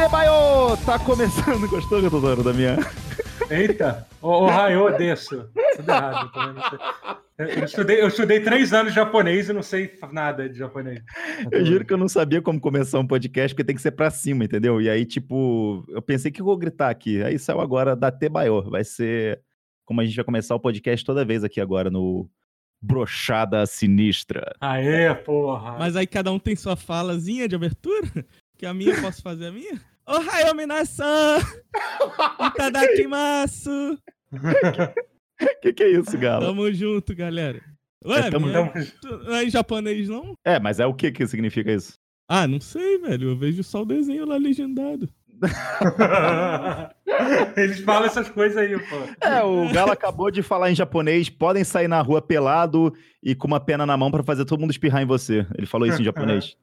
Datebayo! Tá começando, gostou, Totoro, da minha? Eita! Ô, oh, Raio, desço. Tudo errado. Eu estudei, eu estudei três anos de japonês e não sei nada de japonês. Eu juro que eu não sabia como começar um podcast, porque tem que ser pra cima, entendeu? E aí, tipo, eu pensei que eu vou gritar aqui. Aí saiu agora da Tebayo. Vai ser como a gente vai começar o podcast toda vez aqui agora no Brochada Sinistra. Aê, porra! Mas aí cada um tem sua falazinha de abertura? Que a minha eu posso fazer a minha? Ohayou minasan! Itadakimasu! que que é isso, Galo? Tamo junto, galera. Ué, É, tamo- tu- não é em japonês, não? É, mas é o que que significa isso? Ah, não sei, velho. Eu vejo só o desenho lá legendado. Eles falam essas coisas aí, pô. É, o Galo acabou de falar em japonês, podem sair na rua pelado e com uma pena na mão pra fazer todo mundo espirrar em você. Ele falou isso em japonês.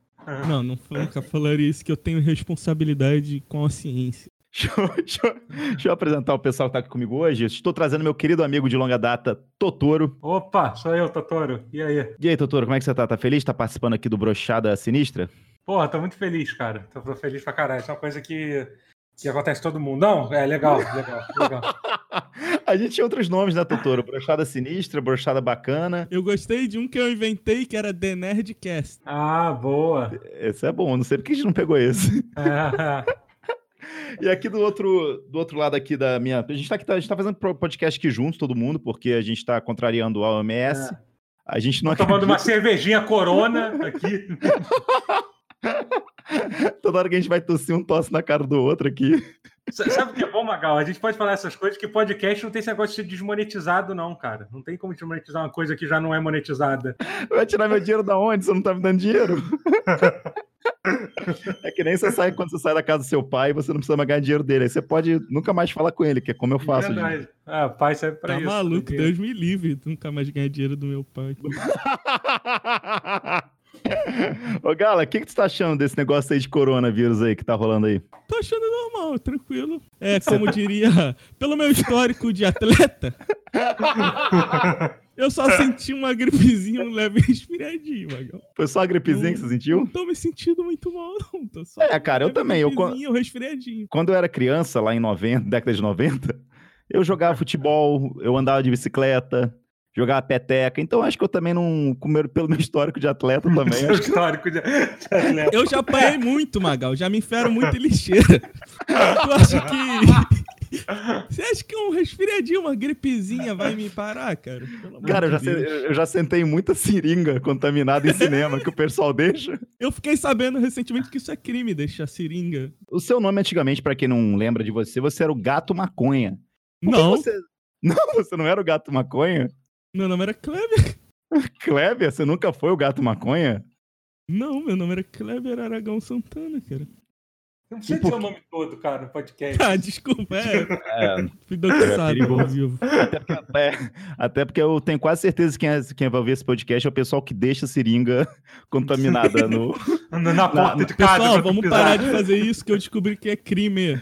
Não, não, nunca falaria isso, que eu tenho responsabilidade com a ciência. Deixa eu, deixa eu- deixa eu apresentar o pessoal que tá aqui comigo hoje. Estou trazendo meu querido amigo de longa data, Totoro. Opa, sou eu, Totoro. E aí? E aí, Totoro, como é que você tá? Tá feliz? Tá participando aqui do Brochada Sinistra? Porra, tô muito feliz, cara. Tô, tô feliz pra caralho. Isso é uma coisa que, que acontece todo mundo. Não? É legal, legal, legal. A gente tinha outros nomes, né, Totoro? Brochada Sinistra, Brochada Bacana. Eu gostei de um que eu inventei, que era The Nerdcast. Ah, boa. Esse é bom, não sei por que a gente não pegou esse. É, E aqui do outro, do outro lado aqui da minha... A gente tá, aqui, tá- a gente tá fazendo podcast aqui juntos, todo mundo, porque a gente tá contrariando a OMS. É. A gente não Tô tomando uma cervejinha corona aqui. Toda hora que a gente vai tossir, um tosse na cara do outro aqui. Sabe o que é bom, Magal? A gente pode falar essas coisas que podcast não tem esse negócio de ser desmonetizado, não, cara. Não tem como desmonetizar uma coisa que já não é monetizada. Vai tirar meu dinheiro da onde? Você não tá me dando dinheiro? É que nem você sai quando você sai da casa do seu pai, você não precisa mais ganhar dinheiro dele. Aí você pode nunca mais falar com ele, que é como eu faço. Verdade. Ah, pai serve pra Tá isso. maluco, porque- Deus me livre. Nunca mais ganhar dinheiro do meu pai. Ô, Gala, o que, que tu tá achando desse negócio aí de coronavírus aí que tá rolando aí? Tô achando normal, tranquilo. É, como diria, pelo meu histórico de atleta, eu só senti uma gripezinha, um leve resfriadinho, Magal. Foi só a gripezinha que você Não sentiu? tô me sentindo muito mal, não. Tô só É, cara, eu também, eu um resfriadinho. Quando eu era criança, lá em 90, década de 90, eu jogava futebol, eu andava de bicicleta, jogava peteca. Então acho que eu também não, pelo meu histórico de atleta também, acho que histórico de, atleta. Eu já apanhei muito, Magal. Já me enfiaram muito em lixeira. Tu acha que. Você acha que um resfriadinho, uma gripezinha vai me parar, cara? Cara, eu já, Deus. eu já sentei muita seringa contaminada em cinema que o pessoal deixa. Eu fiquei sabendo recentemente que isso é crime, deixar seringa. O seu nome antigamente, pra quem não lembra de você, você era o Gato Maconha. Não, Você... Não, você não era o Gato Maconha? Meu nome era Kleber. Kleber, você nunca foi o Gato Maconha? Não, meu nome era Kleber Aragão Santana, cara. Não precisa dizer o nome todo, cara, no podcast. Ah, desculpa, é. É, Fui doxado perigoso. ao vivo. até, porque, é, até porque eu tenho quase certeza que quem, é- quem vai ouvir esse podcast é o pessoal que deixa a seringa contaminada no. Na, na porta de casa. Pessoal, vamos pisar. parar de fazer isso que eu descobri que é crime.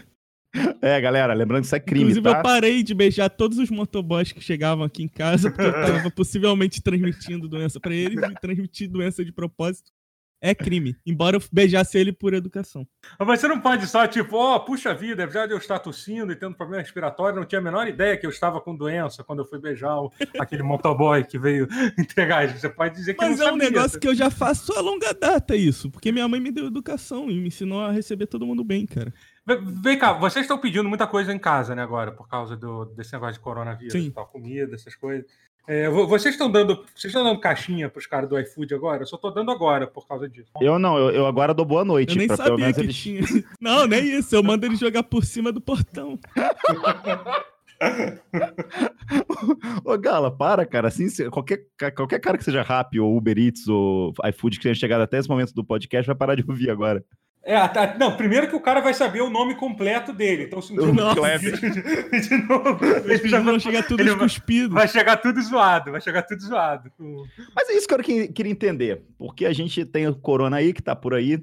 É, galera, lembrando que isso é crime, Inclusive, tá? eu parei de beijar todos os motoboys que chegavam aqui em casa, porque eu tava possivelmente transmitindo doença pra eles e transmitir doença de propósito é crime. Embora eu beijasse ele por educação. Mas você não pode só, tipo, ó, puxa vida, já eu estar tossindo e tendo problema respiratório, não tinha a menor ideia que eu estava com doença quando eu fui beijar o- aquele motoboy que veio entregar. Você pode dizer que Mas não é um sabia. negócio que eu já faço a longa data isso, porque minha mãe me deu educação e me ensinou a receber todo mundo bem, cara. Vem- cá, vocês estão pedindo muita coisa em casa, né, agora, por causa do, desse negócio de coronavírus Sim. tal, comida, essas coisas. É, vo- vocês estão dando. Vocês estão dando caixinha pros caras do iFood agora? Eu só tô dando agora por causa disso. Eu não, eu, eu agora dou boa noite. Eu nem pra pelo sabia menos que eles- tinha. Não, nem isso. Eu mando ele jogar por cima do portão. Ô, Gala, para, cara. Assim, se- qualquer, qualquer cara que seja Rappi ou Uber Eats ou iFood que tenha chegado até esse momento do podcast vai parar de ouvir agora. É, tá- não, primeiro que o cara vai saber o nome completo dele. Então, se Nossa. Kleber de, de novo, ele já vão chegar todos ele vai- vai chegar tudo zoado, vai chegar tudo zoado. Mas é isso que eu que- queria entender. Porque a gente tem o Corona aí, que tá por aí.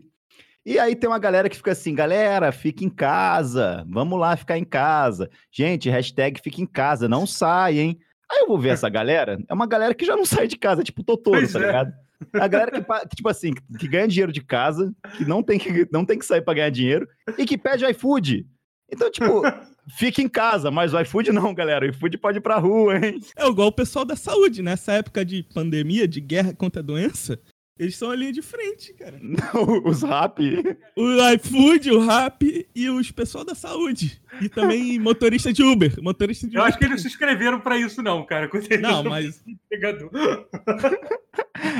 E aí tem uma galera que fica assim, galera, fica em casa. Vamos lá ficar em casa. Gente, hashtag fica em casa, não sai, hein? Aí eu vou ver essa galera. É uma galera que já não sai de casa, tipo Totoro, Pois tá é. ligado? A galera que, que, tipo assim, que ganha dinheiro de casa, que não tem que, não tem que sair pra ganhar dinheiro, e que pede iFood. Então, tipo, fica em casa, mas o iFood não, galera. O iFood pode ir pra rua, hein? É igual o pessoal da saúde, nessa época de pandemia, de guerra contra a doença, eles são a linha de frente, cara. Não, os rap. O iFood, o Rap e os pessoal da saúde. E também motorista de Uber. Motorista de Eu Uber. acho que eles se inscreveram pra isso, não, cara. Não, mas entregador.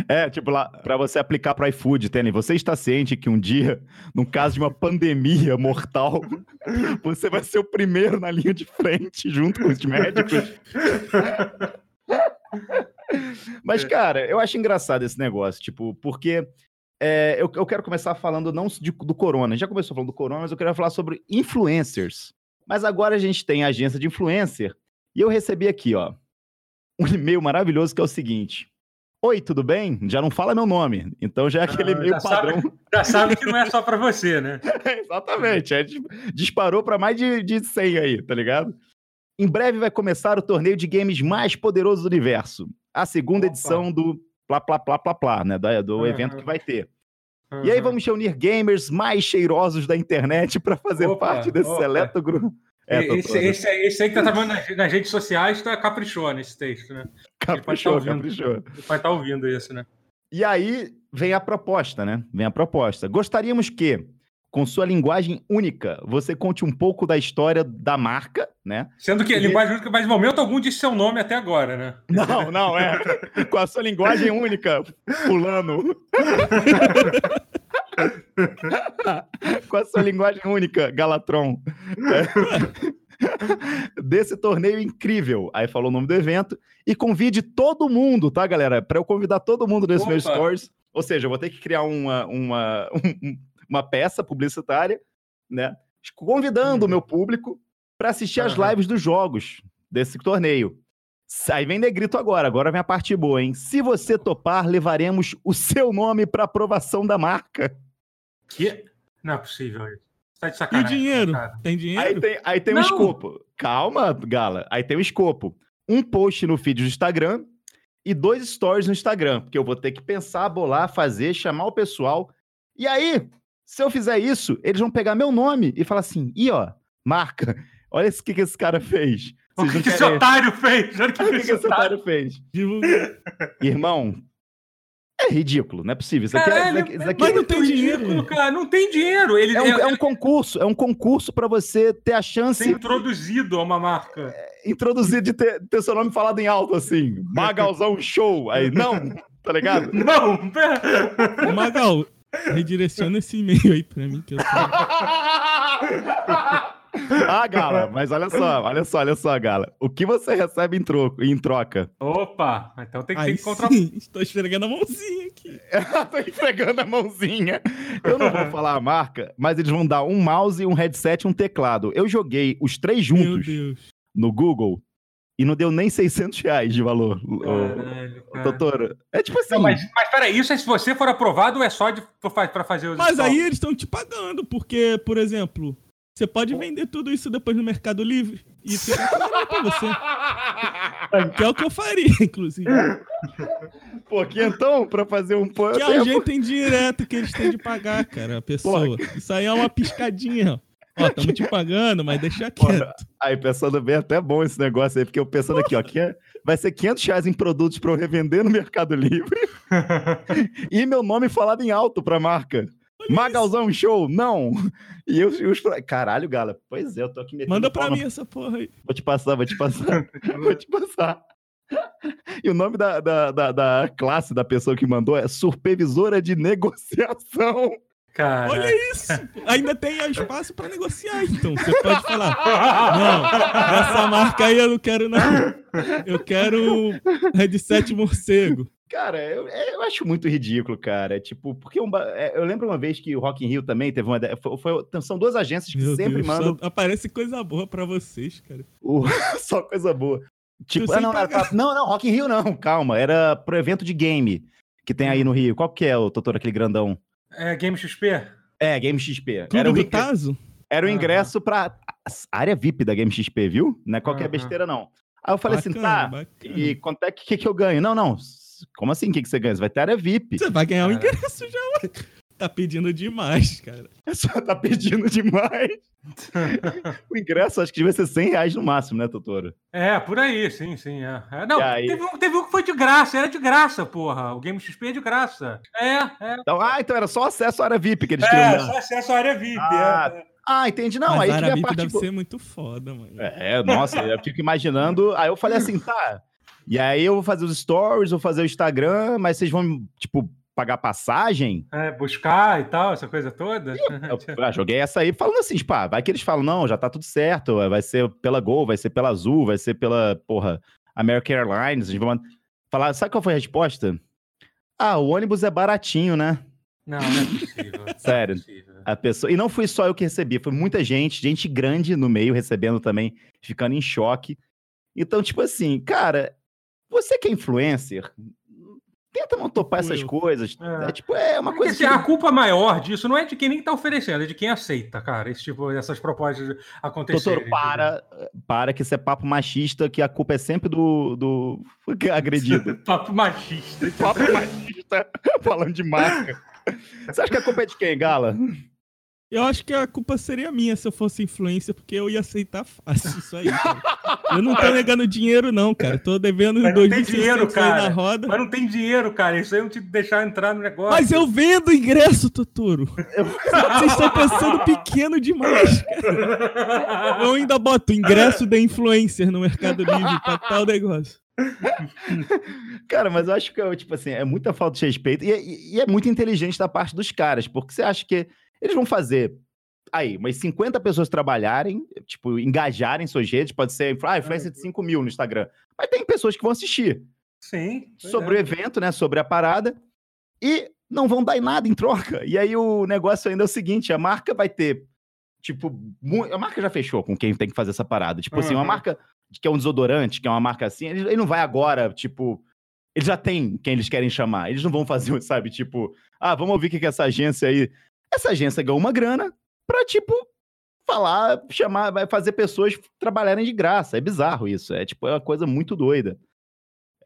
É, tipo, lá, pra você aplicar pro iFood, Tênis, você está ciente que um dia, no caso de uma pandemia mortal, você vai ser o primeiro na linha de frente, junto com os médicos. Mas, cara, eu acho engraçado esse negócio, tipo, porque é, eu, eu quero começar falando não de- do corona. Já começou falando do corona, mas eu quero falar sobre influencers. Mas agora a gente tem a agência de influencer e eu recebi aqui, ó, um e-mail maravilhoso que é o seguinte. Oi, tudo bem? Já não fala meu nome. Então já é aquele Ah, e-mail já sabe- padrão. Já sabe que não é só pra você, né? Exatamente. É, dis- disparou para mais de, de 100 aí, tá ligado? Em breve vai começar o torneio de games mais poderoso do universo. A segunda Opa. edição do Plá Plá Plá Plá Plá, né? Do, do Aham. evento que vai ter. E aí Uhum. vamos reunir gamers mais cheirosos da internet para fazer Opa, parte desse opa. seleto grupo. É, esse, esse, aí- esse aí que tá trabalhando nas, nas redes sociais tá caprichou nesse texto, né? caprichou, ouvindo. caprichou. Ele vai estar ouvindo isso, né? E aí vem a proposta, né? Vem a proposta. Gostaríamos que, com sua linguagem única, você conte um pouco da história da marca, né? Sendo que a linguagem única, mas em momento algum disse seu nome até agora, né? Não, não, é. Com a sua linguagem única, fulano. Com a sua linguagem única, Galatron. É. Desse torneio incrível. Aí falou o nome do evento. E convide todo mundo, tá, galera? Para eu convidar todo mundo nesse meu Opa. stories. Ou seja, eu vou ter que criar uma, uma, um- uma peça publicitária, né? Convidando o meu público para assistir as lives dos jogos desse torneio. Aí vem negrito agora, agora vem a parte boa, hein? Se você topar, levaremos o seu nome para aprovação da marca. Que? Não é possível isso. Tá de E o sacanagem. dinheiro? cara. Tem Aí dinheiro? tem, aí tem o Não. escopo. Calma, Gala. Aí tem o escopo. Um post no feed do Instagram e dois stories no Instagram. Porque eu vou ter que pensar, bolar, fazer, chamar o pessoal. E aí, se eu fizer isso, eles vão pegar meu nome e falar assim: ih, ó, marca, olha o que, que esse cara fez. O que, que esse otário fez? Olha o que, que esse otário otário fez. Irmão, é ridículo, não é possível. Isso aqui, é- Caralho, isso aqui- isso aqui mas é- não tem dinheiro. ridículo, cara. Não tem dinheiro. Ele é, um, é, é um concurso, é um concurso para você ter a chance ser introduzido a uma marca. introduzir de ter, ter seu nome falado em alto, assim. Magalzão Show. Aí, não, tá ligado? Não, pera. Magal, redireciona esse e-mail aí pra mim, que eu tô... Ah, Gala, mas olha só, olha só, olha só, Gala. O que você recebe em, troco, em troca? Opa, então tem que ter Aí que contra... sim, estou esfregando a mãozinha aqui. Tô entregando a mãozinha. Eu não vou falar a marca, mas eles vão dar um mouse, um headset e um teclado. Eu joguei os três Meu juntos Deus. no Google e não deu nem 600 reais de valor. Caralho, cara. Doutor, é tipo assim. Não, mas, mas peraí, isso é se você for aprovado ou é só pra fazer os Mas aí eles estão te pagando, porque, por exemplo, você pode vender tudo isso depois no Mercado Livre e vai pagar pra você. Que é o que eu faria, inclusive. Pô, que então, pra fazer um eu Que é o jeito indireto que eles têm de pagar, cara, a pessoa. Isso aí é uma piscadinha, ó. Ó, estamos te pagando, mas deixa quieto. Aí, pensando bem, é até bom esse negócio aí, porque eu pensando aqui, ó, que é- vai ser 500 reais em produtos pra eu revender no Mercado Livre e meu nome falado em alto pra marca. Magalzão Show, não. E eu, e os. Caralho, Gala. Pois é, eu tô aqui metendo Manda pra no- mim essa porra aí. Vou te passar, vou te passar. vou te passar. E o nome da, da, da, da classe da pessoa que mandou é Supervisora de Negociação. Cara. Olha isso! Ainda tem espaço pra negociar, então. Você pode falar. Não, essa marca aí eu não quero, não. Eu quero headset morcego. Cara, eu, é, eu acho muito ridículo, cara. Tipo, porque um é, eu lembro uma vez que o Rock in Rio também teve uma. ideia- Foi, foi- são duas agências que Meu sempre Deus, mandam aparece coisa boa pra vocês, cara. o- só coisa boa. Tipo, ah, não, não, era não, não, Rock in Rio não, calma. Era pro evento de game que tem aí no Rio. Qual que é o doutor, aquele grandão? É Game XP? É, Game XP. Tudo Era o, do Tazo? era o ingresso pra a área VIP da Game XP, viu? Não é qualquer Aham. besteira, não. Aí eu falei assim, Bacana, tá, bacana. e quanto é que, que, que eu ganho? Não, não. Como assim? O que, que você ganha? Você vai ter área VIP. Você vai ganhar um Cara. ingresso já. Tá pedindo demais, cara. É só tá pedindo demais. o ingresso acho que devia ser 100 reais no máximo, né, Totoro? É, por aí, sim, sim. É. É, não, aí? teve, um, teve um que foi de graça, era de graça, porra. O Game XP é de graça. É, é. Então, ah, então era só acesso à área VIP que eles queriam É, só acesso à área VIP. Ah, é, é. Ah, entendi. Não, Mas aí a tiver a Arabip parte... deve ser muito foda, mano. É, nossa, eu fico imaginando. Aí eu falei assim, tá. E aí eu vou fazer os stories, vou fazer o Instagram, mas vocês vão, tipo, pagar passagem? É, buscar e tal, essa coisa toda. Eu ah, joguei essa aí falando assim, tipo, ah, vai que eles falam, não, já tá tudo certo, vai ser pela Gol, vai ser pela Azul, vai ser pela, porra, American Airlines. A gente vai falar, sabe qual foi a resposta? Ah, o ônibus é baratinho, né? Não, não é possível. Sério. Não é possível. A pessoa... E não fui só eu que recebi, foi muita gente, gente grande no meio recebendo também, ficando em choque. Então, tipo assim, cara, você que é influencer, tenta não topar essas eu. coisas. É. É, tipo, é uma Porque, coisa que... a culpa maior disso não é de quem nem tá oferecendo, é de quem aceita, cara. Esse tipo, essas propostas acontecerem. Doutor, para, para que isso é papo machista, que a culpa é sempre do, do agredido. Papo machista. papo machista, falando de marca. Você acha que a culpa é de quem, Gala? Eu acho que a culpa seria minha se eu fosse influencer, porque eu ia aceitar fácil isso aí. cara. Eu não tô negando dinheiro, não, cara. Tô devendo Mas não tem 2.600 dinheiro, cara. na roda. Mas não tem dinheiro, cara. Isso aí não te deixar entrar no negócio. Mas eu vendo ingresso, Totoro. Vocês estão pensando pequeno demais, cara. Eu ainda boto ingresso da influencer no Mercado Livre pra tal negócio. Cara, mas eu acho que, tipo assim, é muita falta de respeito. E, e- e é muito inteligente da parte dos caras, porque você acha que eles vão fazer aí, umas 50 pessoas trabalharem, tipo, engajarem suas redes, pode ser, ah, influência de 5 mil no Instagram. Mas tem pessoas que vão assistir Sim. sobre o é. evento, né? Sobre a parada, e não vão dar em nada em troca. E aí o negócio ainda é o seguinte: a marca vai ter, tipo, a marca já fechou com quem tem que fazer essa parada. Tipo assim, uma Uhum. marca que é um desodorante, que é uma marca assim, ele, ele não vai agora, tipo. Eles já têm quem eles querem chamar. Eles não vão fazer, sabe, tipo, ah, vamos ouvir o que, que essa agência aí. Essa agência ganhou uma grana pra, tipo, falar, chamar, vai fazer pessoas trabalharem de graça. É bizarro isso. É tipo, é uma coisa muito doida.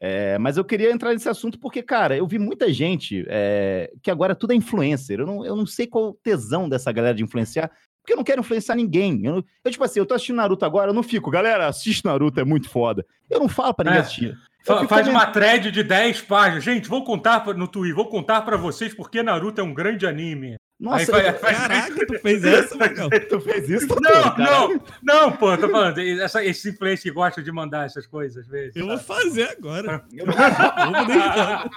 É, mas eu queria entrar nesse assunto porque, cara, eu vi muita gente é, que agora tudo é influencer. Eu não, eu não sei qual o tesão dessa galera de influenciar, porque eu não quero influenciar ninguém. Eu, não- eu, tipo assim, eu tô assistindo Naruto agora, eu não fico, galera, assiste Naruto, é muito foda. Eu não falo pra ninguém É. assistir. Fa- Faz uma thread de 10 páginas. Gente, vou contar no Twitter, vou contar pra vocês porque Naruto é um grande anime. Nossa, vai- eu- vai- Caraca, tu fez essa, Magal? tu fez isso? Não, cara? não, não, pô, tô falando. Essa, esse influencer que gosta de mandar essas coisas, às vezes. Eu vou sabe? fazer agora. Eu vou deixar.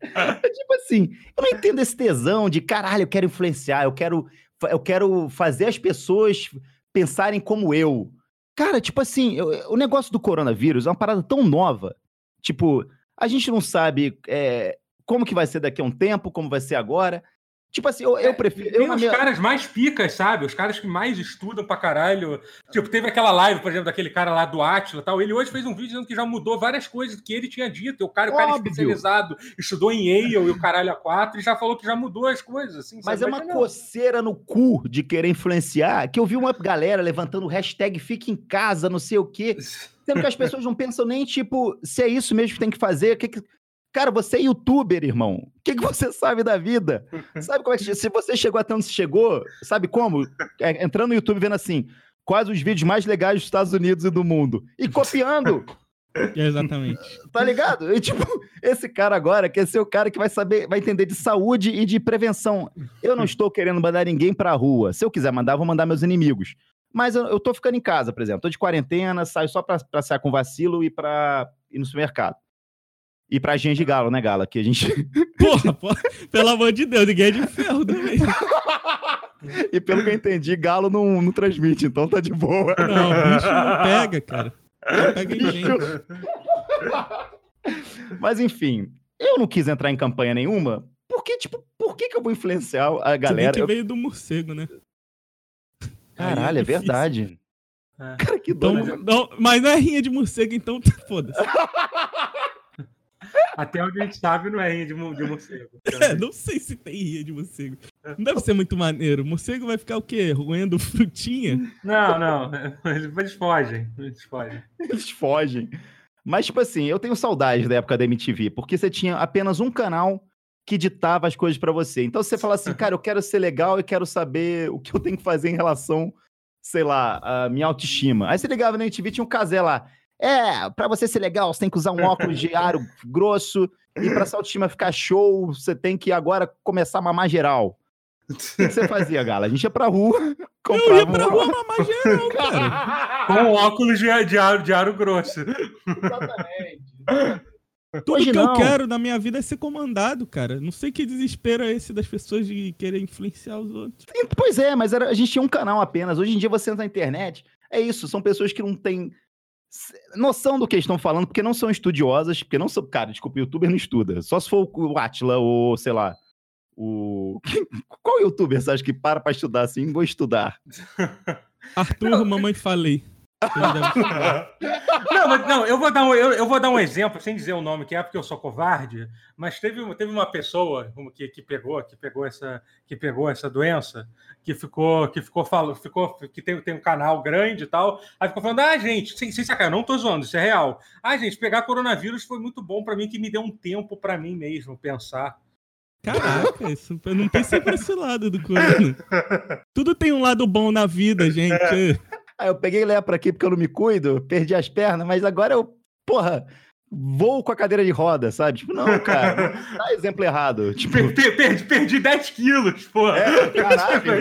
tipo assim, eu não entendo esse tesão de caralho, eu quero influenciar, eu quero, eu quero fazer as pessoas pensarem como eu. Cara, tipo assim, eu- o negócio do coronavírus é uma parada tão nova. Tipo, a gente não sabe é, como que vai ser daqui a um tempo, como vai ser agora. Tipo assim, eu, eu prefiro. Eu, Tem na os minha- caras mais picas, sabe? Os caras que mais estudam pra caralho. Tipo, teve aquela live, por exemplo, daquele cara lá do Atila e tal. Ele hoje fez um vídeo dizendo que já mudou várias coisas que ele tinha dito. O cara, o cara Óbvio. especializado, estudou em Yale e o caralho a quatro, e já falou que já mudou as coisas. Assim, Mas é uma não. coceira no cu de querer influenciar, que eu vi uma galera levantando hashtag fica em casa, não sei o quê. Sendo que as pessoas não pensam nem, tipo, se é isso mesmo que tem que fazer. o Que que... Cara, você é youtuber, irmão. O que, que você sabe da vida? Sabe como é que. Se você chegou até onde chegou, sabe como? É, entrando no YouTube vendo assim, quais os vídeos mais legais dos Estados Unidos e do mundo. E copiando, Exatamente. tá ligado? E, tipo, esse cara agora quer ser o cara que vai saber, vai entender de saúde e de prevenção. Eu não estou querendo mandar ninguém pra rua. Se eu quiser mandar, vou mandar meus inimigos. Mas eu, eu tô ficando em casa, por exemplo. Tô de quarentena, saio só pra, pra sair com vacilo e pra ir no supermercado. E pra gente de galo, né, Gala? Que a gente. Porra, porra, pelo amor de Deus, ninguém é de ferro também. e pelo que eu entendi, galo não, não transmite, então tá de boa. Não, bicho não pega, cara. Não pega em gente. Mas enfim, eu não quis entrar em campanha nenhuma. Porque, tipo, por que, que eu vou influenciar a Você galera? que Eu- veio do morcego, né? Caralho, é difícil. verdade. É. Cara, que Então, doido. não, mas não é rinha de morcego, então foda-se. Até onde a gente sabe, não é rinha de, de morcego. É, não sei se tem rinha de morcego. Não deve ser muito maneiro. Morcego vai ficar o quê? Roendo frutinha? Não, não. Eles fogem. Eles fogem. Eles fogem. Mas, tipo assim, eu tenho saudade da época da MTV, porque você tinha apenas um canal que ditava as coisas pra você. Então você fala assim, cara, eu quero ser legal e quero saber o que eu tenho que fazer em relação, sei lá, à minha autoestima. Aí você ligava na MTV, tinha um casé lá. É, pra você ser legal, você tem que usar um óculos de aro grosso e pra sua autoestima ficar show, você tem que agora começar a mamar geral. O que você fazia, Gala? A gente ia pra rua, Eu ia pra um rua mamar geral, cara. Com óculos de, de, aro, de aro grosso. Tudo Hoje que não. eu quero na minha vida é ser comandado, cara. Não sei que desespero é esse das pessoas de querer influenciar os outros. Sim, Pois é, mas era- a gente tinha um canal apenas. Hoje em dia você entra na internet, é isso, são pessoas que não têm noção do que estão falando, porque não são estudiosas, porque não são. Cara, desculpa, o youtuber não estuda. Só se for o Atila ou, sei lá, o. Qual youtuber você acha que para pra estudar assim? Vou estudar. Arthur, mamãe falei. Não, mas, não eu, vou dar um, eu, eu vou dar um exemplo, sem dizer o nome que é, porque eu sou covarde, mas teve, uma- teve uma pessoa que, que pegou, que pegou essa, que pegou essa doença, que ficou, que ficou falando, ficou, que tem, tem um canal grande e tal, aí ficou falando, ah, gente, sem, sem sacar, eu não tô zoando, isso é real. Ah, gente, pegar coronavírus foi muito bom pra mim, que me deu um tempo pra mim mesmo pensar. Caraca, isso, eu não pensei por esse lado do corona. Tudo tem um lado bom na vida, gente. Aí eu peguei lepra aqui porque eu não me cuido, perdi as pernas, mas agora eu, porra, vou com a cadeira de roda, sabe? Tipo, não, cara, não dá exemplo errado. Tipo, Per- per- perdi, perdi 10 quilos, pô. É, caraca.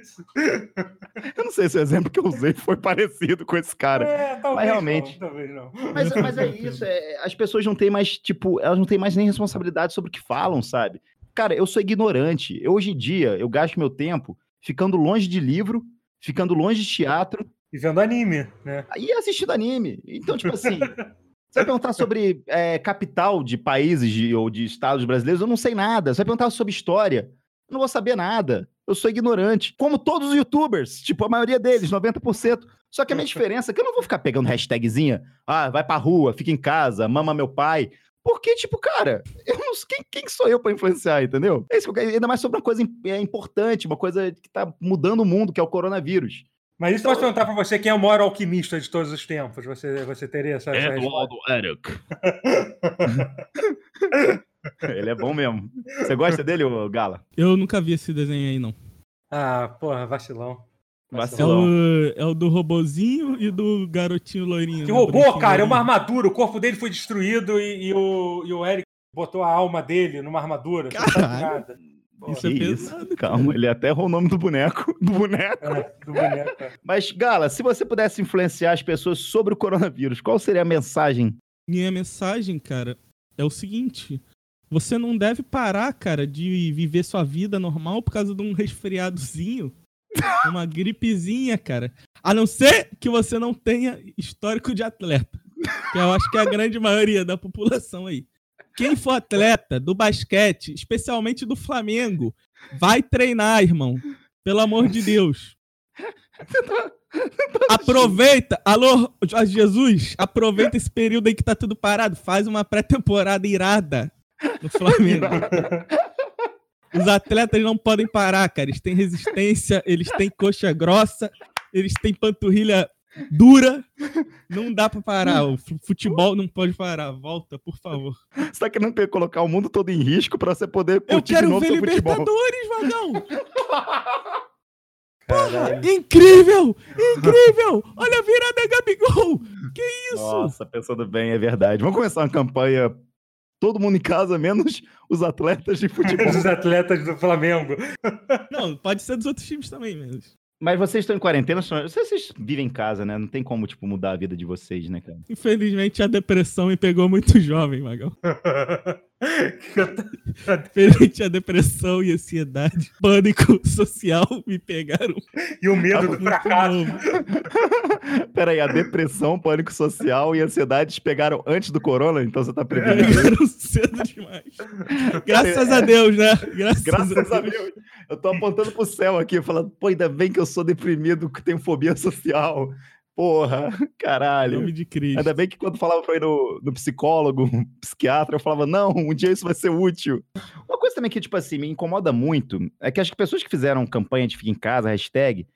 Isso. eu não sei se o exemplo que eu usei foi parecido com esse cara. É, talvez Mas realmente- Não, talvez não. Mas, mas é isso, é, as pessoas não têm mais, tipo, elas não têm mais nem responsabilidade sobre o que falam, sabe? Cara, eu sou ignorante. Eu, hoje em dia, eu gasto meu tempo ficando longe de livro, ficando longe de teatro E vendo anime, né? e assistindo anime. Então, tipo assim, você vai perguntar sobre é, capital de países de- ou de estados brasileiros, eu não sei nada. Você vai perguntar sobre história, eu não vou saber nada. Eu sou ignorante. Como todos os youtubers, tipo, a maioria deles, 90%. Só que a minha diferença é que eu não vou ficar pegando hashtagzinha, ah, vai pra rua, fica em casa, mama meu pai. Porque, tipo, cara, eu não, quem, quem sou eu pra influenciar, entendeu? É isso que eu quero- ainda mais sobre uma coisa é, importante, uma coisa que tá mudando o mundo, que é o coronavírus. Mas isso posso perguntar pra você quem é o maior alquimista de todos os tempos? Você, você teria essa, resposta? Eric. Ele é bom mesmo. Você gosta dele, Gala? Eu nunca vi esse desenho aí, não. Ah, porra, vacilão. É Vacilão. o, é o do robozinho e do garotinho loirinho. Que né, robô, cara, é uma armadura. O corpo dele foi destruído e, e o, e o Eric botou a alma dele numa armadura. Caralho. Isso é pesado, Calma, ele até errou o nome do boneco. Do boneco. É, do boneco. é. Mas, Gala, se você pudesse influenciar as pessoas sobre o coronavírus, qual seria a mensagem? Minha mensagem, cara, é o seguinte: você não deve parar, cara, de viver sua vida normal por causa de um resfriadozinho, uma gripezinha, cara. A não ser que você não tenha histórico de atleta. Que eu acho que é a grande maioria da população aí. Quem for atleta do basquete, especialmente do Flamengo, vai treinar, irmão. Pelo amor de Deus. Aproveita, alô, Jorge Jesus, aproveita esse período aí que tá tudo parado, faz uma pré-temporada irada no Flamengo. Os atletas não podem parar, cara. Eles têm resistência, eles têm coxa grossa, eles têm panturrilha dura. Não dá pra parar. O fu- futebol não pode parar. Volta, por favor. Você tá querendo colocar o mundo todo em risco pra você poder Eu quero novo ver seu futebol? Libertadores, vagão! Caralho. Incrível! Incrível! Olha a virada Gabigol! Que isso? Nossa, pensando bem, é verdade. Vamos começar uma campanha. Todo mundo em casa, menos os atletas de futebol. Dos atletas do Flamengo. Não, pode ser dos outros times também, mas. Mas vocês estão em quarentena, só- vocês, vocês vivem em casa, né? Não tem como, tipo, mudar a vida de vocês, né, cara? Infelizmente a depressão me pegou muito jovem, Magão. Infelizmente a depressão e ansiedade, pânico social me pegaram. e o medo do fracasso. Peraí, a depressão, pânico social e ansiedade pegaram antes do corona, então você tá prevenido. Pegaram cedo demais. Graças a Deus, né? Graças, Graças a Deus. Eu tô apontando pro céu aqui, falando, pô, ainda bem que eu sou deprimido, que tenho fobia social. Porra, caralho. nome de Cristo. Ainda bem que quando falava pra ir no, no psicólogo, psiquiatra, eu falava, não, um dia isso vai ser útil. Uma coisa também que, tipo assim, me incomoda muito é que as pessoas que fizeram campanha de fica em casa, hashtag,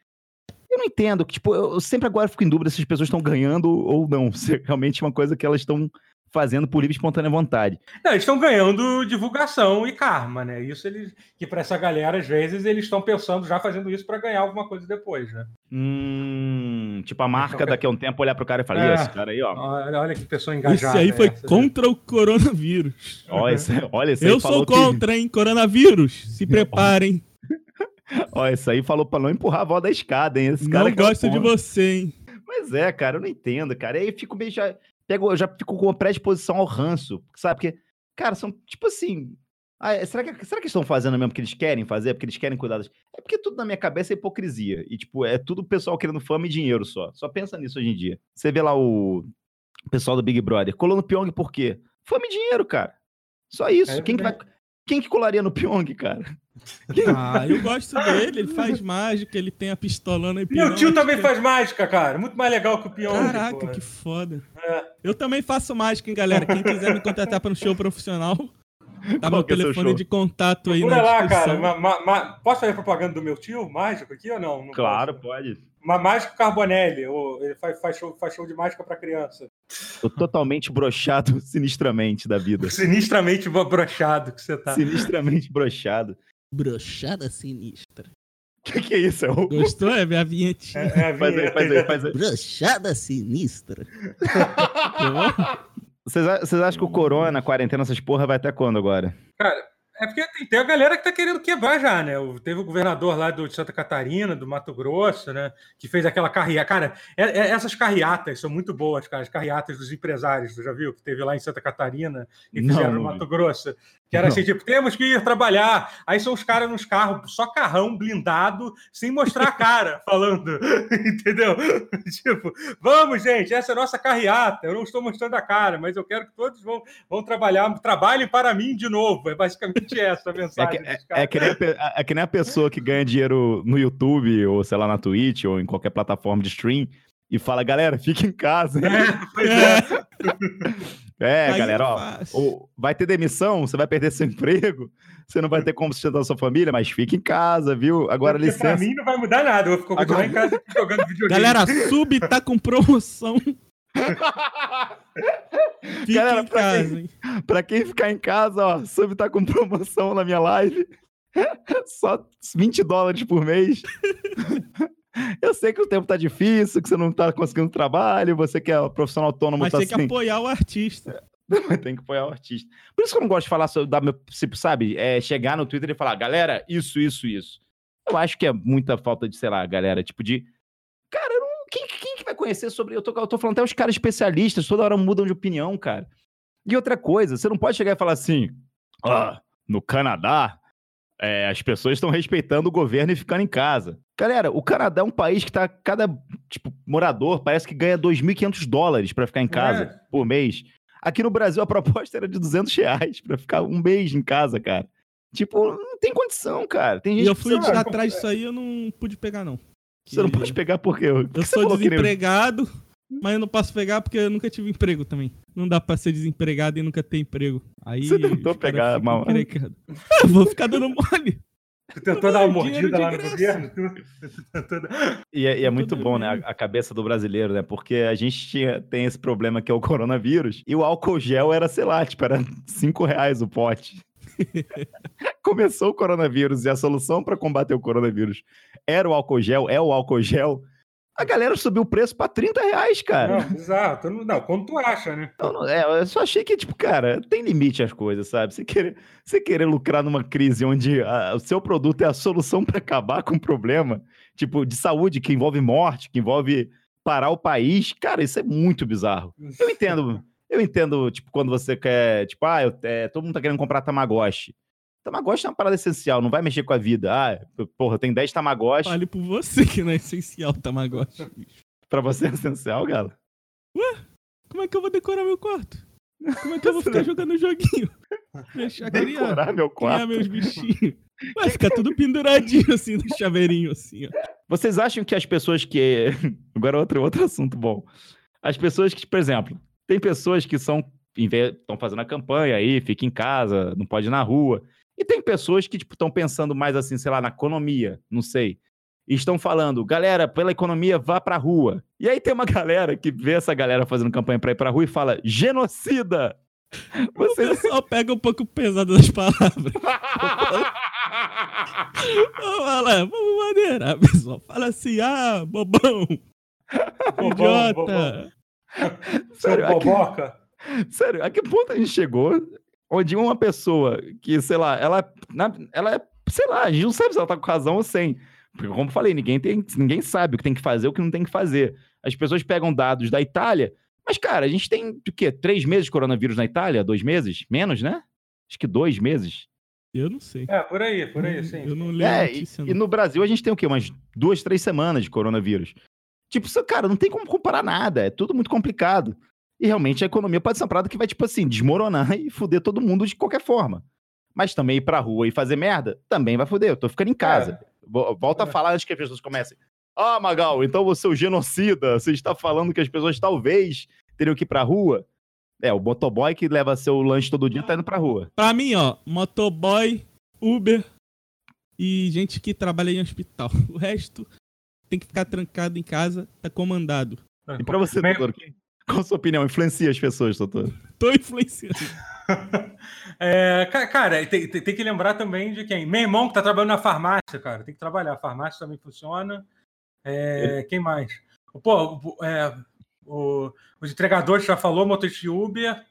eu não entendo. Tipo, eu sempre agora fico em dúvida se as pessoas estão ganhando ou não. Se é realmente uma coisa que elas estão fazendo por livre e espontânea vontade. Não, eles estão ganhando divulgação e karma, né? Isso eles. Que para essa galera, às vezes, eles estão pensando já fazendo isso para ganhar alguma coisa depois, né? Hum, tipo, a marca então, daqui a um tempo olhar pro cara e falar, é, esse cara aí, ó. Olha, olha que pessoa engajada. Esse aí foi essa, contra o coronavírus. Olha, esse, olha esse Eu sou contra, que... hein? Coronavírus. Se preparem. Ó, isso aí falou pra não empurrar a avó da escada, hein? Esse não cara gosto de você, hein? Mas é, cara, eu não entendo, cara. Aí eu fico meio já. Pego, eu já fico com uma predisposição ao ranço, sabe? Porque, cara, são tipo assim. Ah, será, que, será que estão fazendo mesmo porque eles querem fazer? Porque eles querem cuidar das. É porque tudo na minha cabeça é hipocrisia. E, tipo, é tudo o pessoal querendo fama e dinheiro só. Só pensa nisso hoje em dia. Você vê lá o pessoal do Big Brother. Colou no Pyong por quê? Fama e dinheiro, cara. Só isso. É, Quem que vai. Quem que colaria no Pyong, cara? Ah, eu gosto dele, ele faz mágica, ele tem a pistolona e Meu tio também faz mágica, cara. Muito mais legal que o Pyong. Caraca, porra. que foda. É. Eu também faço mágica, hein, galera. Quem quiser me contratar para um show profissional, tá meu é telefone de contato aí Procura lá, cara. Ma, ma, ma... Posso fazer propaganda do meu tio mágico aqui ou não? não claro, pode. Uma Mágico Carbonelli, ele faz, faz, show, faz show de mágica para criança. Tô totalmente brochado sinistramente da vida. Sinistramente brochado que você tá. Sinistramente brochado. Brochada sinistra. O que, que, é isso? É o... Gostou? É a vinhetinha. É, é a vinheta. Faz aí, faz aí, faz aí. Brochada sinistra. Vocês, acham que o corona, a quarentena, essas porra vai até quando agora? Cara, é porque tem, tem, a galera que tá querendo quebrar já, né? Teve o governador lá do, de Santa Catarina, do Mato Grosso, né? Que fez aquela carreata. Cara, é, é, essas carreatas são muito boas, cara. As carreatas dos empresários, tu já viu? Que teve lá em Santa Catarina e fizeram não, no Mato Grosso. Que era não. assim, tipo, temos que ir trabalhar. Aí são os caras nos carros, só carrão blindado, sem mostrar a cara, falando. Entendeu? tipo, vamos, gente, essa é a nossa carreata. Eu não estou mostrando a cara, mas eu quero que todos vão, vão trabalhar, trabalhem para mim de novo. É basicamente essa a mensagem. É que, é, é que, nem a, é que nem a pessoa que ganha dinheiro no YouTube, ou sei lá, na Twitch, ou em qualquer plataforma de stream, e fala, galera, fica em casa. É, pois é. É, Aí galera, ó, vai ter demissão, você vai perder seu emprego, você não vai ter como sustentar sua família, mas fique em casa, viu? Agora, Porque licença. Pra mim não vai mudar nada, eu vou ficar Agora... em casa jogando videogame. Galera, sub tá com promoção. galera, pra casa, quem, pra quem ficar em casa, ó, sub tá com promoção na minha live. Só 20 dólares por mês. Eu sei que o tempo tá difícil, que você não tá conseguindo trabalho, você que é profissional autônomo. Mas tá tem que assim... apoiar o artista. tem que apoiar o artista. Por isso que eu não gosto de falar meu, sabe, é chegar no Twitter e falar, galera, isso, isso, isso. Eu acho que é muita falta de, sei lá, galera, tipo de. Cara, não... quem, quem que vai conhecer sobre. Eu tô, eu tô falando até os caras especialistas, toda hora mudam de opinião, cara. E outra coisa, você não pode chegar e falar assim, ah, no Canadá, é, as pessoas estão respeitando o governo e ficando em casa. Galera, o Canadá é um país que tá cada tipo, morador parece que ganha 2.500 dólares para ficar em casa é. por mês. Aqui no Brasil a proposta era de 200 reais para ficar um mês em casa, cara. Tipo, não tem condição, cara. Tem gente e eu fui que... atrás disso aí eu não pude pegar, não. Você não pode pegar por quê? Eu sou desempregado, mas eu não posso pegar porque eu nunca tive emprego também. Não dá pra ser desempregado e nunca ter emprego. Aí, Você tentou pegar mal. Eu vou ficar dando mole. Tu tentou dar uma mordida lá no governo? E é, e é muito bom, né? A, a, cabeça do brasileiro, né? Porque a gente tinha, tem esse problema que é o coronavírus. E o álcool gel era, sei lá, tipo, era 5 reais o pote. Começou o coronavírus e a solução para combater o coronavírus era o álcool gel, é o álcool gel a galera subiu o preço para 30 reais, cara. Não, exato. Não, quando tu acha, né? Não, não, é, eu só achei que, tipo, cara, tem limite as coisas, sabe? Você querer, você querer lucrar numa crise onde a, o seu produto é a solução para acabar com o problema, tipo, de saúde, que envolve morte, que envolve parar o país, cara, isso é muito bizarro. Eu entendo, eu entendo, tipo, quando você quer, tipo, ah, eu, é, todo mundo tá querendo comprar Tamagotchi. Tamagotchi é uma parada essencial, não vai mexer com a vida. Ah, porra, tem 10 Tamagotchi. Fale por você que não é essencial Tamagotchi. pra você é essencial, Galo? Ué, como é que eu vou decorar meu quarto? Como é que eu vou ficar jogando joguinho? Deixar decorar criar, meu quarto? criar meus bichinhos. Vai ficar tudo penduradinho assim no chaveirinho assim, ó. Vocês acham que as pessoas que... Agora outro, outro assunto bom. As pessoas que, por exemplo, tem pessoas que são estão fazendo a campanha aí, fica em casa, não pode ir na rua. E tem pessoas que, tipo, estão pensando mais assim, sei lá, na economia, não sei. e estão falando, galera, pela economia, vá pra rua. E aí tem uma galera que vê essa galera fazendo campanha pra ir pra rua e fala, genocida! Você... O pessoal pega um pouco pesado das palavras. vamos lá, vamos maneirar, pessoal. Fala assim, ah, bobão. bobão idiota. Bobão. Sério, boboca. A que, sério, a que ponto a gente chegou onde uma pessoa que, sei lá, ela, ela é, sei lá, a gente não sabe se ela tá com razão ou sem. Porque, como eu falei, ninguém, tem, ninguém sabe o que tem que fazer, o que não tem que fazer. As pessoas pegam dados da Itália, mas, cara, a gente tem o quê? Três meses de coronavírus na Itália? Dois meses? Menos, né? Acho que dois meses. Eu não sei. É, por aí, por aí, sim. Eu não lembro. É, e, e, no Brasil a gente tem o quê? Umas duas, três semanas de coronavírus. Tipo, cara, não tem como comparar nada. É tudo muito complicado. E realmente a economia pode ser uma parada que vai, tipo assim, desmoronar e fuder todo mundo de qualquer forma. Mas também ir pra rua e fazer merda, também vai fuder. Eu tô ficando em casa. É. Volta é. a falar antes que as pessoas comecem. Ah, Magal, então você é o genocida. Você está falando que as pessoas talvez teriam que ir pra rua. É, o motoboy que leva seu lanche todo dia tá indo pra rua. Pra mim, ó, motoboy, Uber e gente que trabalha em hospital. O resto tem que ficar trancado em casa, tá comandado. E pra você, doutor, qual a sua opinião? Influencia as pessoas, doutor? Tô influenciando. é, cara, tem, tem, tem, que lembrar também de quem? Meu irmão que tá trabalhando na farmácia, cara. Tem que trabalhar. A farmácia também funciona. É, quem mais? Pô, é, o, os entregadores já falou, motorista Uber.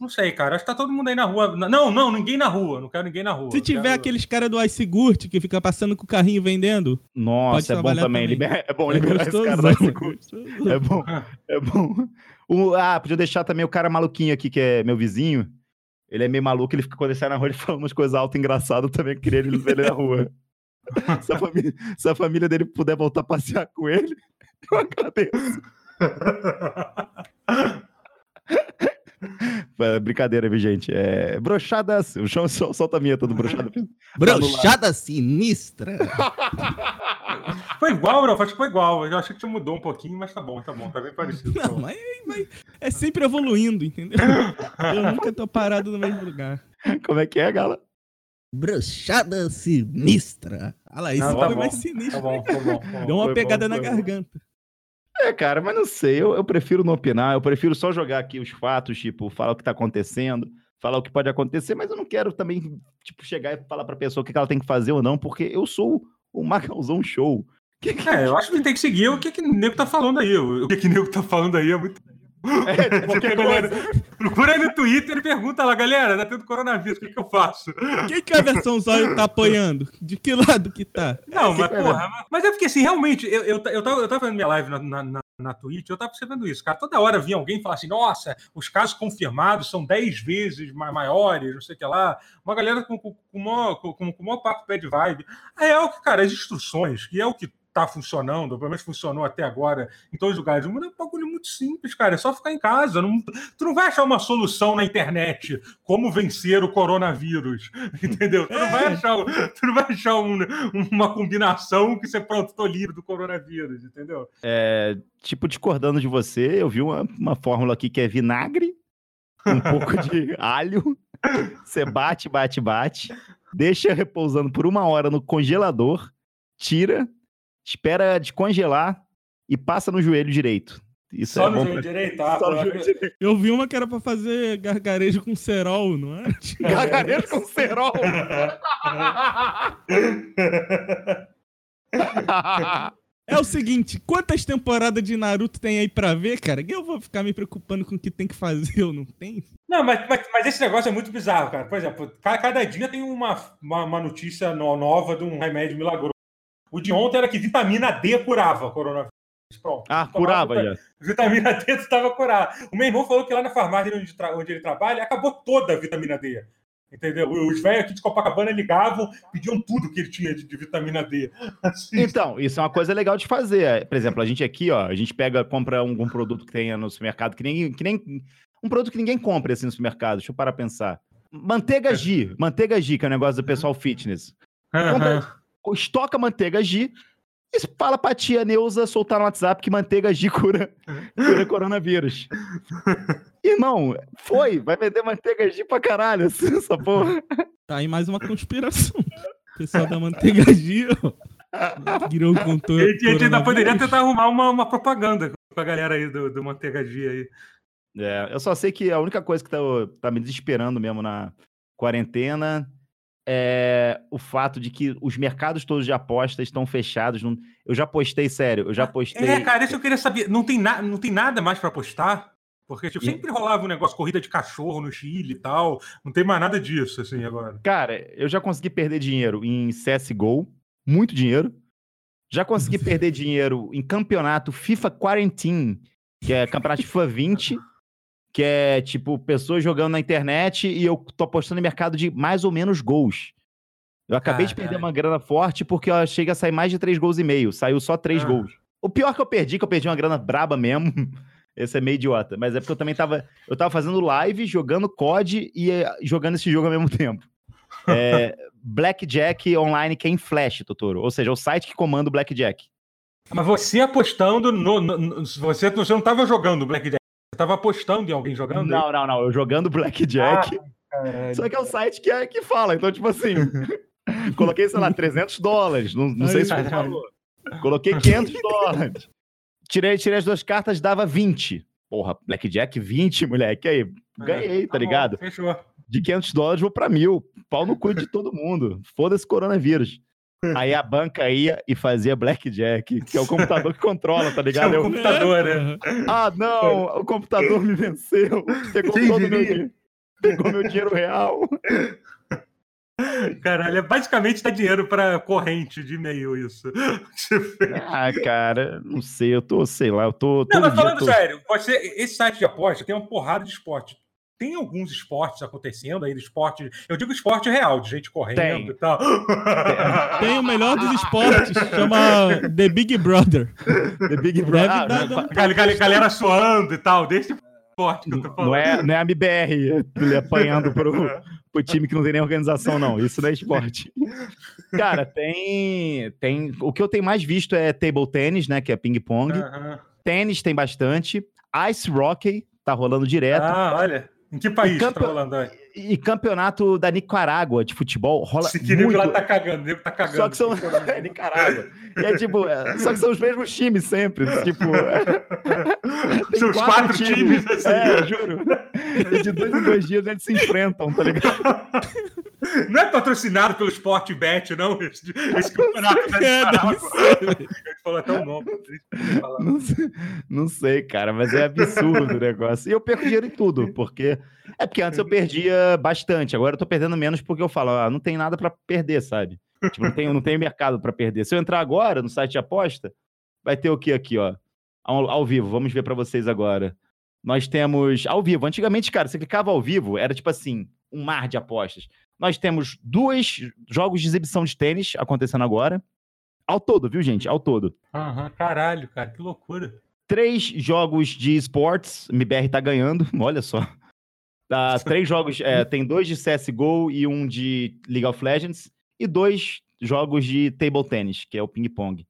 Não sei, cara. Acho que tá todo mundo aí na rua. Não, não, ninguém na rua. Não quero ninguém na rua. Se tiver quero... aqueles caras do iSigurt que fica passando com o carrinho vendendo. Nossa, é bom também. também. é bom é liberar esse cara do iSigurt. É bom. É bom. O, ah, podia deixar também o cara maluquinho aqui, que é meu vizinho. Ele é meio maluco, ele fica quando ele sai na rua, ele fala umas coisas altas engraçadas, também queria ele ver ele na rua. se, a família, se a família dele puder voltar a passear com ele, eu agradeço. Brincadeira, viu, gente? É, brochadas. O chão solta a minha todo brochada. Brochada sinistra. Foi igual, não? Acho que foi igual. Eu achei que mudou um pouquinho, mas tá bom, tá bom. Tá bem parecido. Tá não, mas, mas, é sempre evoluindo, entendeu? Eu nunca tô parado no mesmo lugar. Como é que é, Gala? Brochada sinistra. Olha lá, isso não, tá foi mais sinistro. Tá bom, tá bom, tá bom. Deu uma foi pegada bom, na garganta. É, cara, mas não sei. Eu, eu, prefiro não opinar. Eu prefiro só jogar aqui os fatos, tipo, falar o que tá acontecendo, falar o que pode acontecer, mas eu não quero também, tipo, chegar e falar pra pessoa o que ela tem que fazer ou não, porque eu sou o Magalzão Show. Que que... É, eu acho que tem que seguir o que, que o nego tá falando aí. O que, que o nego tá falando aí é muito. É, porque galera, procura aí no Twitter e pergunta lá, galera, tá tendo coronavírus, o que, que eu faço? Quem que a versão Zóio tá apoiando? De que lado que tá? Não, mas porra, mas é porque assim, realmente, eu, eu, eu, tava, eu tava fazendo minha live na, na, na, na Twitch, eu tava percebendo isso, cara. Toda hora vinha alguém falar assim, nossa, os casos confirmados são 10 vezes maiores, não sei o que lá. Uma galera com, com, com, com, com, com o maior papo bad vibe. Aí é o que, cara, as instruções, que é o que tá funcionando, pelo menos funcionou até agora em todos os lugares. Mas é um bagulho muito simples, cara. É só ficar em casa. Não, tu não vai achar uma solução na internet como vencer o coronavírus. Entendeu? Tu não vai achar, tu não vai achar um, uma combinação que você pronto, tô livre do coronavírus, entendeu? É, tipo, discordando de você, eu vi uma, uma fórmula aqui que é vinagre, um pouco de alho. Você bate, bate, bate, deixa repousando por uma hora no congelador, tira, espera descongelar e passa no joelho direito. Isso Só é no joelho pra... direito, ah, Só no joelho direito. Eu vi uma que era pra fazer gargarejo com cerol, não é? gargarejo com cerol! É o seguinte, quantas temporadas de Naruto tem aí pra ver, cara? Eu vou ficar me preocupando com o que tem que fazer ou não tem? Não, mas, mas, mas, esse negócio é muito bizarro, cara. Por exemplo, cada dia tem uma, uma, uma notícia nova de um remédio milagroso. O de ontem era que vitamina D curava coronavírus. Pronto. Ah, curava já. Vitamina D estava curada. O meu irmão falou que lá na farmácia onde, onde ele trabalha, acabou toda a vitamina D. Entendeu? Os velhos aqui de Copacabana ligavam, pediam tudo que ele tinha de, de vitamina D. Assim. Então, isso é uma coisa legal de fazer. Por exemplo, a gente aqui, ó, a gente pega, compra algum produto que tenha no supermercado, que nem, que nem um produto que ninguém compra assim no supermercado. Deixa eu parar pensar. Manteiga G, manteiga G, que é um negócio do pessoal fitness. Compra, estoca manteiga G e fala pra tia Neuza soltar no WhatsApp que manteiga G cura, cura coronavírus. Irmão, foi, vai vender manteiga G pra caralho, essa porra. Tá aí mais uma conspiração. O pessoal da manteiga G, ó. Virou um contor. A gente ainda poderia tentar arrumar uma, uma propaganda com a galera aí do, do Manteigadia aí. É, eu só sei que a única coisa que tá, tá me desesperando mesmo na quarentena é o fato de que os mercados todos de apostas estão fechados. Não... Eu já postei, sério, eu já postei. É, cara, isso eu queria saber. Não tem, na... não tem nada mais para postar? Porque tipo, sempre rolava um negócio, corrida de cachorro no Chile e tal. Não tem mais nada disso, assim, agora. Cara, eu já consegui perder dinheiro em CSGO, muito dinheiro. Já consegui perder dinheiro em campeonato FIFA Quarantine, que é campeonato FIFA 20, que é tipo pessoas jogando na internet e eu tô apostando em mercado de mais ou menos gols. Eu acabei de perder uma grana forte porque eu chega a sair mais de três gols e meio. Saiu só três ah. gols. O pior que eu perdi, que eu perdi uma grana braba mesmo. Esse é meio idiota. Mas é porque eu também tava. Eu tava fazendo live, jogando COD e eh, jogando esse jogo ao mesmo tempo. É, Blackjack Online Quem Flash, Totoro. Ou seja, o site que comanda o Blackjack. Mas você apostando no. no, no você, você não tava jogando Blackjack. Você tava apostando em alguém jogando? Não, aí? não, não. Eu jogando Blackjack. Ah, só que é o site que, é, que fala. Então, tipo assim. coloquei, sei lá, 300 dólares. Não, não sei se foi falou. Coloquei 500 dólares. Tirei, tirei as duas cartas, dava 20. Porra, Blackjack 20, moleque. Aí, ganhei, tá, tá ligado? Bom, fechou. De 500 dólares vou pra mil. Pau no cu de todo mundo. Foda-se coronavírus. Aí a banca ia e fazia blackjack, que é o computador que controla, tá ligado? É o computador, né? Ah, não, o computador me venceu. Pegou Quem todo diria? meu Pegou meu dinheiro real. Caralho, é basicamente dar dinheiro para corrente de e-mail isso. ah, cara, não sei, eu tô, sei lá, eu tô. Não, mas falando tô... sério, pode ser, esse site de aposta tem uma porrada de esporte. Tem alguns esportes acontecendo aí, esporte. Eu digo esporte real, de gente correndo tem. e tal. Tem o melhor dos esportes, chama The Big Brother. The Big Brother. Ah, galera, galera suando e tal, desse esporte que eu tô falando. Não é, não é a MBR ele apanhando pro, pro time que não tem nem organização, não. Isso não é esporte. Cara, tem. tem O que eu tenho mais visto é table tennis, né? Que é ping-pong. Tênis tem bastante. Ice hockey tá rolando direto. Ah, olha. Em que país campe... tá rolando aí? E campeonato da Nicarágua de futebol rola. Se que muito... lá tá cagando, nego tá cagando. Só que são. é, Nicarágua. E é tipo, é... só que são os mesmos times sempre. Tipo. É... São os quatro, quatro times, times assim. É, juro. E de dois em dois dias eles se enfrentam, tá ligado? Não é patrocinado pelo Sport Bet, não, esse, esse campeonato da Nicarágua. Ele falou até o nome. Não sei, não sei, cara, mas é absurdo o negócio. E eu perco dinheiro em tudo, porque. É porque antes eu perdia bastante, agora eu tô perdendo menos porque eu falo, ah, não tem nada para perder, sabe? Tipo, não tem, não tem mercado para perder. Se eu entrar agora no site de aposta, vai ter o que aqui, ó? Ao, ao vivo, vamos ver para vocês agora. Nós temos ao vivo. Antigamente, cara, você clicava ao vivo, era tipo assim, um mar de apostas. Nós temos dois jogos de exibição de tênis acontecendo agora. Ao todo, viu, gente? Ao todo. Aham, uhum, caralho, cara, que loucura. Três jogos de esportes. MBR tá ganhando, olha só. Tá, três jogos, é, tem dois de CSGO e um de League of Legends. E dois jogos de table tennis, que é o ping-pong.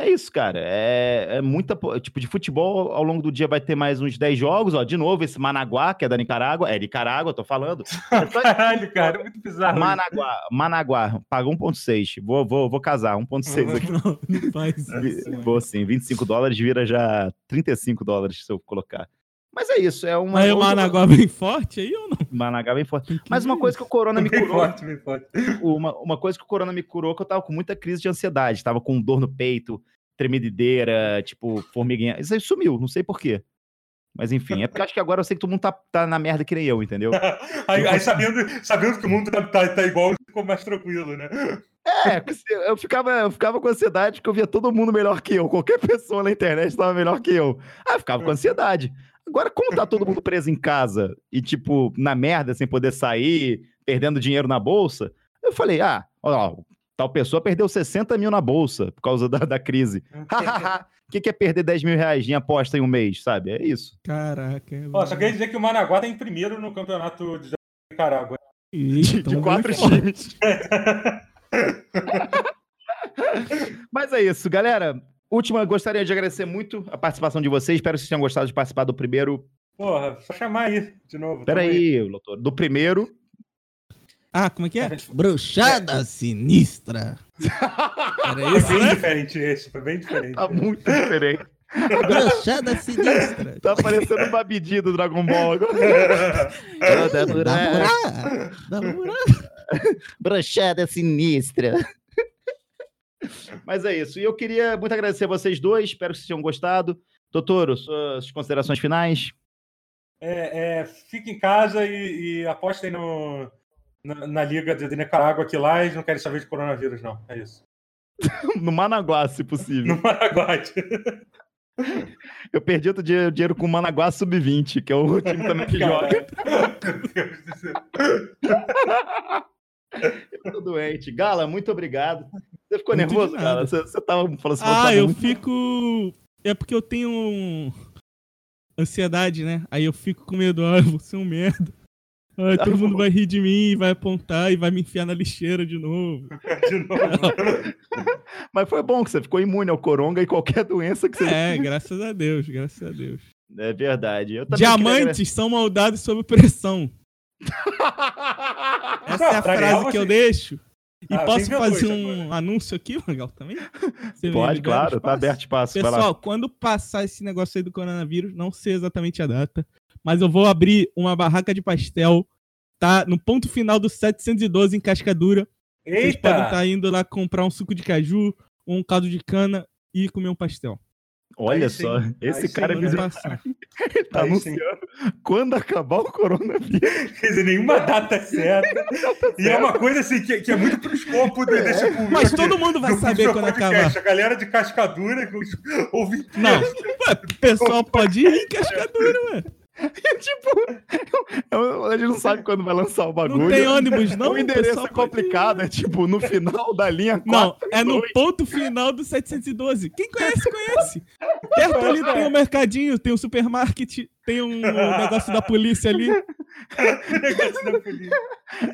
É isso, cara. É, é muita. Tipo, de futebol, ao longo do dia vai ter mais uns 10 jogos. Ó, de novo, esse Managuá, que é da Nicarágua. É Nicarágua, tô falando. É Caralho, cara, é muito bizarro. Managuá, Managuá, paga 1,6. Vou, vou, vou casar, 1,6 aqui. Não, não faz isso. Vou sim, 25 dólares vira já 35 dólares se eu colocar. Mas é isso, é uma. Aí o Managuá bem forte aí ou não? Managuá bem forte. Mas uma coisa que o Corona me curou. Bem forte, bem forte. Uma, uma coisa que o Corona me curou que eu tava com muita crise de ansiedade. Tava com dor no peito, tremedeira, tipo, formiguinha. Isso aí sumiu, não sei porquê. Mas enfim, é porque acho que agora eu sei que todo mundo tá, tá na merda que nem eu, entendeu? aí, aí sabendo, sabendo que o mundo tá, tá, tá igual, ficou mais tranquilo, né? É, eu ficava, eu ficava com ansiedade porque eu via todo mundo melhor que eu. Qualquer pessoa na internet estava melhor que eu. Ah, eu ficava com ansiedade. Agora, como tá todo mundo preso em casa e, tipo, na merda, sem poder sair, perdendo dinheiro na bolsa, eu falei, ah, ó, tal pessoa perdeu 60 mil na bolsa por causa da, da crise. O que, que é perder 10 mil reais em aposta em um mês, sabe? É isso. Caraca. É ó, só queria dizer que o Managuá tá em primeiro no campeonato de Nicarágua. De, de quatro times. Mas é isso, galera. Última, gostaria de agradecer muito a participação de vocês. Espero que vocês tenham gostado de participar do primeiro. Porra, só chamar aí de novo. Peraí, doutor. Do primeiro. Ah, como é que é? Bruxada é. sinistra. Era Foi isso, bem né? diferente esse, foi bem diferente. Tá muito diferente. Brochada sinistra. Tá parecendo um babidi do Dragon Ball agora. Brochada sinistra. Mas é isso. E eu queria muito agradecer a vocês dois. Espero que vocês tenham gostado. Doutor, suas considerações finais? É, é, fique em casa e, e apostem no, na, na Liga de, Nicarágua que lá eles não querem saber de coronavírus, não. É isso. No Managuá, se possível. No Maragote. Eu perdi outro dia dinheiro com o Managuá Sub-20, que é o time também que joga. Meu Deus do céu. Eu tô doente. Gala, muito obrigado. Você ficou Muito nervoso. Gala? Você, você tava falando assim, você Ah, eu muito- fico. É porque eu tenho um- ansiedade, né? Aí eu fico com medo, ah, eu vou ser um merda. Ah, todo mundo vai rir de mim, vai apontar e vai me enfiar na lixeira de novo. De novo. Mas foi bom que você ficou imune ao coronga e qualquer doença que você. É, graças a Deus, graças a Deus. É verdade. Eu também queria Diamantes são moldados sob pressão. Essa é a frase que eu deixo. E Ah, posso fazer um agora. anúncio aqui, Magal, também? Você Pode, claro, tá aberto espaço. vai lá. Pessoal, quando passar esse negócio aí do coronavírus, não sei exatamente a data, mas eu vou abrir uma barraca de pastel, tá? No ponto final do 712 em Cascadura. Vocês podem Eita! estar indo lá comprar um suco de caju, um caldo de cana e comer um pastel. Olha Aí sim. só, esse Aí sim, cara é Quando visionário. passar. tá Aí sim. anunciando quando acabar o coronavírus. Quer dizer, nenhuma data é certa. E é uma coisa assim que, que é muito pro escopo de, desse público. Mas aqui, todo mundo vai do- saber quando podcast. acabar. A galera de cascadura ouvintes. Não, o pessoal pode ir em Cascadura, ué. tipo, a gente não sabe quando vai lançar o bagulho. Não tem ônibus, não. o endereço pessoal é complicado, é tipo no final da linha 4. Não, é no ponto final do 712. Quem conhece, conhece. Perto ali tem um mercadinho, tem um supermarket, tem um negócio da polícia ali.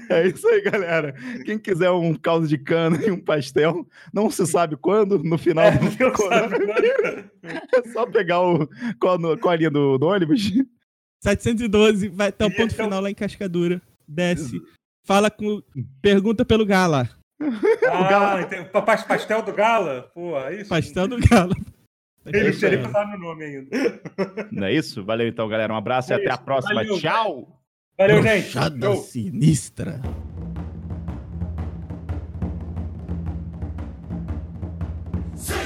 É isso aí, galera. Quem quiser um caldo de cana e um pastel, não se sabe quando, no final É, do. É só pegar o. Qual, no- qual a linha do, do ônibus? 712, vai até o ponto então... final lá em Cascadura. Desce. Fala com. Pergunta pelo Gala. Ah, o Gala. Entendi. Pastel do Gala? Porra, é isso? Pastel do Gala. Ele teria que falar no nome ainda. Não é isso? Valeu então, galera. Um abraço é e até a próxima. Valeu. Tchau! Valeu, Bruxada gente! Puxada sinistra! Sim.